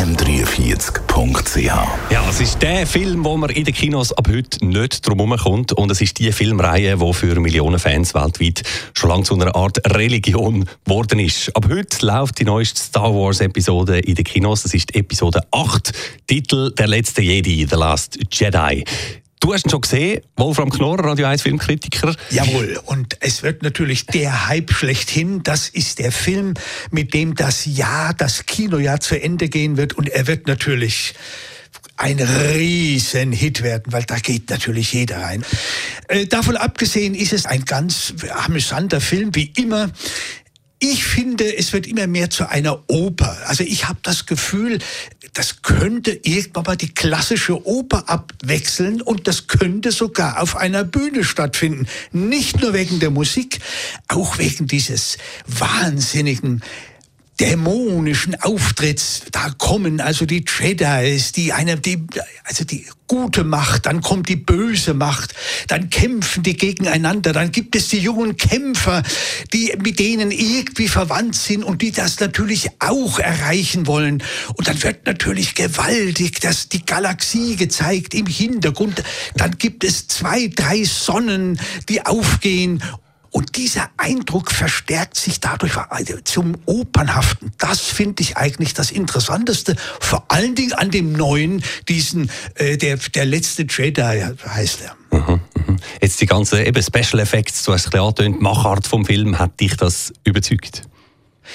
www.im43.ch Ja, es ist der Film, wo man in den Kinos ab heute nicht drum kommt. Und es ist die Filmreihe, die für Millionen Fans weltweit schon lange zu einer Art Religion geworden ist. Ab heute läuft die neueste Star Wars-Episode in den Kinos. Das ist Episode 8, Titel Der letzte Jedi, The Last Jedi. Du hast ihn schon gesehen, Wolfram Knorr, Radio 1 Filmkritiker. Jawohl, und es wird natürlich der Hype schlechthin. Das ist der Film, mit dem das Jahr, das Kinojahr zu Ende gehen wird. Und er wird natürlich ein riesen Hit werden, weil da geht natürlich jeder rein. Äh, davon abgesehen ist es ein ganz amüsanter Film, wie immer. Ich finde, es wird immer mehr zu einer Oper. Also ich habe das Gefühl, das könnte irgendwann mal die klassische Oper abwechseln und das könnte sogar auf einer Bühne stattfinden. Nicht nur wegen der Musik, auch wegen dieses wahnsinnigen dämonischen Auftritts. Da kommen also die Jedis, die eine, die, also die gute Macht, dann kommt die böse Macht, dann kämpfen die gegeneinander, dann gibt es die jungen Kämpfer, die mit denen irgendwie verwandt sind und die das natürlich auch erreichen wollen. Und dann wird natürlich gewaltig dass die Galaxie gezeigt im Hintergrund. Dann gibt es zwei, drei Sonnen, die aufgehen und dieser Eindruck verstärkt sich dadurch zum Opernhaften. Das finde ich eigentlich das Interessanteste. Vor allen Dingen an dem neuen, diesen, äh, der, der letzte Jedi heißt er. Mhm, mhm. Jetzt die ganzen eben Special Effects, du hast es angetönt, Machart vom Film, hat dich das überzeugt?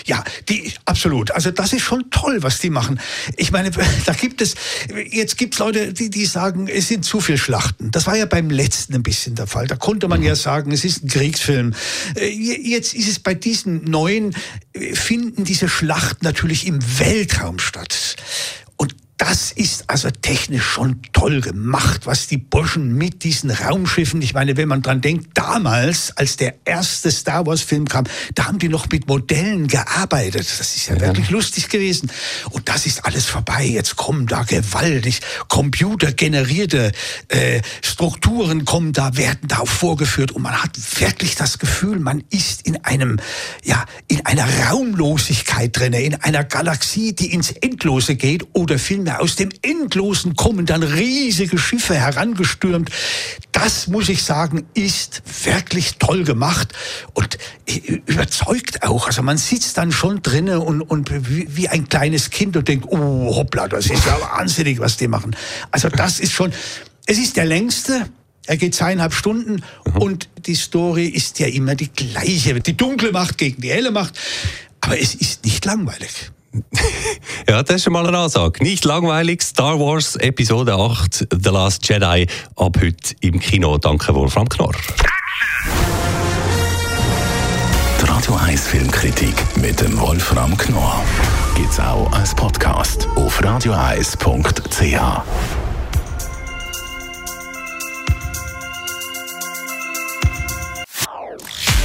Ja, die, absolut. Also das ist schon toll, was die machen. Ich meine, da gibt es, jetzt gibt es Leute, die, die sagen, es sind zu viele Schlachten. Das war ja beim letzten ein bisschen der Fall. Da konnte man ja sagen, es ist ein Kriegsfilm. Äh, jetzt ist es bei diesen neuen, äh, finden diese Schlachten natürlich im Weltraum statt. Das ist also technisch schon toll gemacht, was die Burschen mit diesen Raumschiffen, ich meine, wenn man dran denkt, damals, als der erste Star Wars Film kam, da haben die noch mit Modellen gearbeitet. Das ist ja, ja. wirklich lustig gewesen. Und das ist alles vorbei. Jetzt kommen da gewaltig computergenerierte äh, Strukturen kommen da, werden da vorgeführt und man hat wirklich das Gefühl, man ist in einem, ja, in einer Raumlosigkeit drinne, in einer Galaxie, die ins Endlose geht oder viel Kinder. Aus dem Endlosen kommen dann riesige Schiffe herangestürmt. Das, muss ich sagen, ist wirklich toll gemacht und überzeugt auch. Also man sitzt dann schon drinnen und, und wie ein kleines Kind und denkt, oh hoppla, das ist ja wahnsinnig, was die machen. Also das ist schon, es ist der längste, er geht zweieinhalb Stunden mhm. und die Story ist ja immer die gleiche. Die dunkle Macht gegen die helle Macht. Aber es ist nicht langweilig. ja, das ist schon mal eine Ansage. Nicht langweilig. Star Wars Episode 8, The Last Jedi, ab heute im Kino. Danke, Wolfram Knorr. Die Radio 1 Filmkritik mit dem Wolfram Knorr gibt es auch als Podcast auf radioeis.ch.